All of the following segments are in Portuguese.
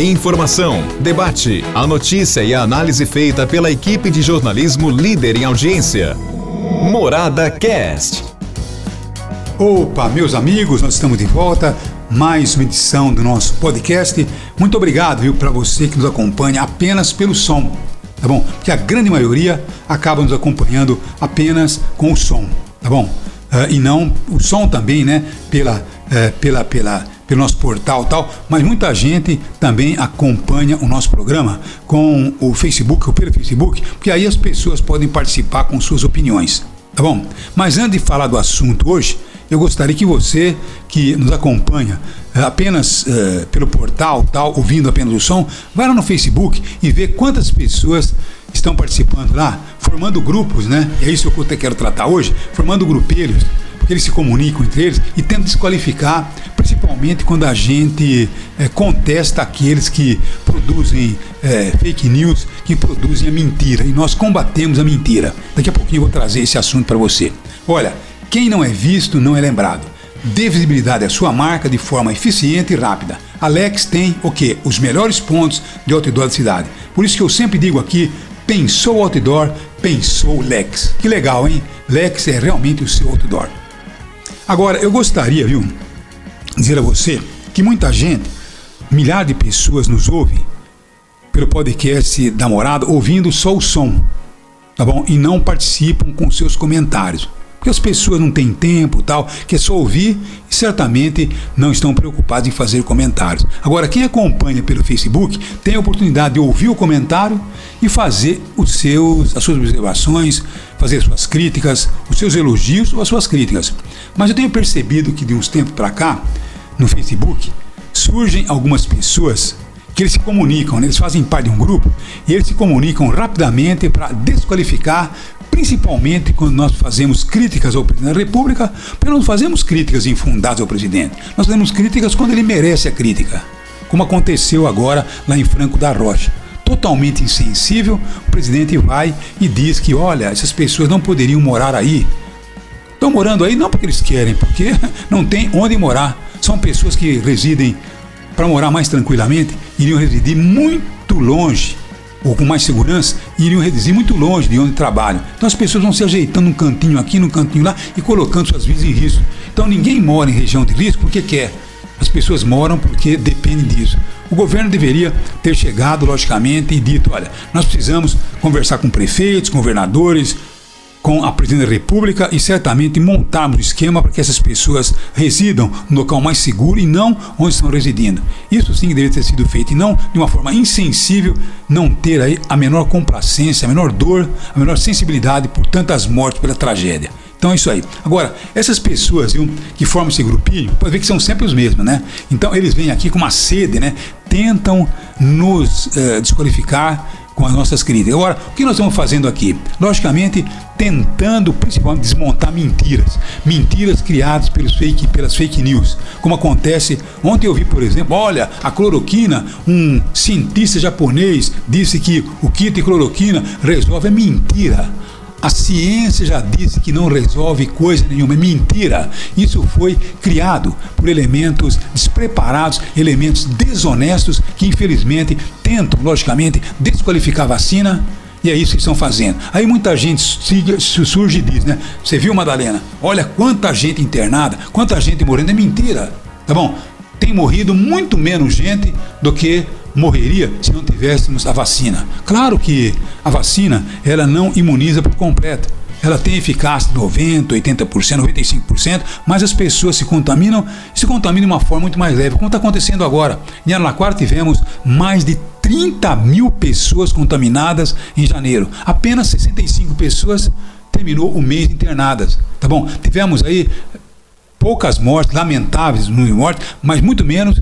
Informação, debate, a notícia e a análise feita pela equipe de jornalismo líder em audiência. Morada Cast. Opa, meus amigos, nós estamos de volta. Mais uma edição do nosso podcast. Muito obrigado, viu, para você que nos acompanha apenas pelo som, tá bom? Porque a grande maioria acaba nos acompanhando apenas com o som, tá bom? Uh, e não o som também, né? Pela, uh, pela, pela pelo nosso portal tal, mas muita gente também acompanha o nosso programa com o Facebook ou pelo Facebook, porque aí as pessoas podem participar com suas opiniões. Tá bom? Mas antes de falar do assunto hoje, eu gostaria que você que nos acompanha eh, apenas uh, pelo portal, tal, ouvindo apenas o som, vá lá no Facebook e vê quantas pessoas estão participando lá, formando grupos, né? É isso que eu quero tratar hoje, formando grupelhos eles se comunicam entre eles e tentam desqualificar, principalmente quando a gente é, contesta aqueles que produzem é, fake news, que produzem a mentira. E nós combatemos a mentira. Daqui a pouquinho eu vou trazer esse assunto para você. Olha, quem não é visto não é lembrado. Dê visibilidade à sua marca de forma eficiente e rápida. Alex tem o quê? Os melhores pontos de outdoor da cidade. Por isso que eu sempre digo aqui, pensou outdoor, pensou Lex. Que legal, hein? Lex é realmente o seu outdoor. Agora, eu gostaria, viu, dizer a você que muita gente, milhares de pessoas nos ouvem pelo podcast da Morada ouvindo só o som, tá bom? E não participam com seus comentários. Porque as pessoas não têm tempo tal, que é só ouvir e certamente não estão preocupados em fazer comentários. Agora, quem acompanha pelo Facebook tem a oportunidade de ouvir o comentário e fazer os seus, as suas observações, fazer suas críticas, os seus elogios ou as suas críticas. Mas eu tenho percebido que de uns tempos para cá, no Facebook, surgem algumas pessoas que eles se comunicam, né? eles fazem parte de um grupo e eles se comunicam rapidamente para desqualificar principalmente quando nós fazemos críticas ao presidente da República, porque não fazemos críticas infundadas ao presidente. Nós fazemos críticas quando ele merece a crítica, como aconteceu agora lá em Franco da Rocha. Totalmente insensível, o presidente vai e diz que, olha, essas pessoas não poderiam morar aí. Estão morando aí não porque eles querem, porque não tem onde morar. São pessoas que residem para morar mais tranquilamente, iriam residir muito longe ou com mais segurança, iriam reduzir muito longe de onde trabalham. Então as pessoas vão se ajeitando um cantinho aqui, num cantinho lá e colocando suas vidas em risco. Então ninguém mora em região de risco porque quer. As pessoas moram porque dependem disso. O governo deveria ter chegado, logicamente, e dito: olha, nós precisamos conversar com prefeitos, governadores, com a presidente da República e certamente montarmos um esquema para que essas pessoas residam no local mais seguro e não onde estão residindo. Isso sim deveria ter sido feito e não de uma forma insensível, não ter aí a menor complacência, a menor dor, a menor sensibilidade por tantas mortes pela tragédia. Então é isso aí. Agora, essas pessoas viu, que formam esse grupinho, pode ver que são sempre os mesmos, né? Então eles vêm aqui com uma sede, né? Tentam nos uh, desqualificar com as nossas críticas. Agora, o que nós estamos fazendo aqui? Logicamente, tentando principalmente desmontar mentiras, mentiras criadas pelos fake, pelas fake news, como acontece ontem eu vi, por exemplo, olha, a cloroquina, um cientista japonês disse que o kit cloroquina resolve é mentira. A ciência já disse que não resolve coisa nenhuma, é mentira. Isso foi criado por elementos despreparados, elementos desonestos que infelizmente tentam, logicamente, desqualificar a vacina. E é isso que estão fazendo. Aí muita gente surge e diz, né? Você viu, Madalena? Olha quanta gente internada, quanta gente morrendo. É mentira, tá bom? Tem morrido muito menos gente do que morreria se não tivéssemos a vacina. Claro que a vacina ela não imuniza por completo. Ela tem eficácia de 90%, 80%, 95%, mas as pessoas se contaminam e se contaminam de uma forma muito mais leve, como está acontecendo agora. Em Araraquara tivemos mais de 30 mil pessoas contaminadas em janeiro. Apenas 65 pessoas terminou o mês internadas. Tá bom? Tivemos aí poucas mortes, lamentáveis mortes, mas muito menos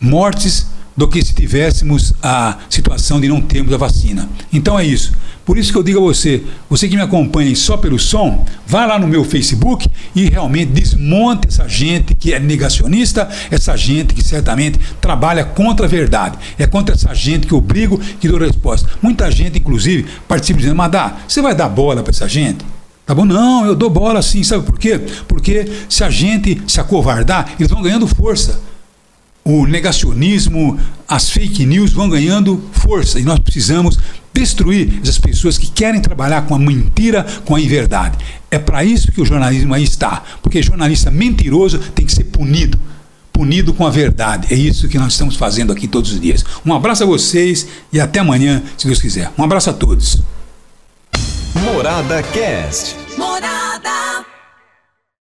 mortes do que se tivéssemos a situação de não termos a vacina. Então é isso. Por isso que eu digo a você, você que me acompanha só pelo som, vá lá no meu Facebook e realmente desmonte essa gente que é negacionista, essa gente que certamente trabalha contra a verdade. É contra essa gente que eu brigo, que dou resposta. Muita gente, inclusive, participa dizendo, Madá, você vai dar bola para essa gente? Tá bom? Não, eu dou bola sim. Sabe por quê? Porque se a gente se acovardar, eles vão ganhando força o negacionismo, as fake news vão ganhando força e nós precisamos destruir essas pessoas que querem trabalhar com a mentira, com a inverdade. É para isso que o jornalismo aí está, porque jornalista mentiroso tem que ser punido punido com a verdade. É isso que nós estamos fazendo aqui todos os dias. Um abraço a vocês e até amanhã, se Deus quiser. Um abraço a todos. Morada Cast. Morada.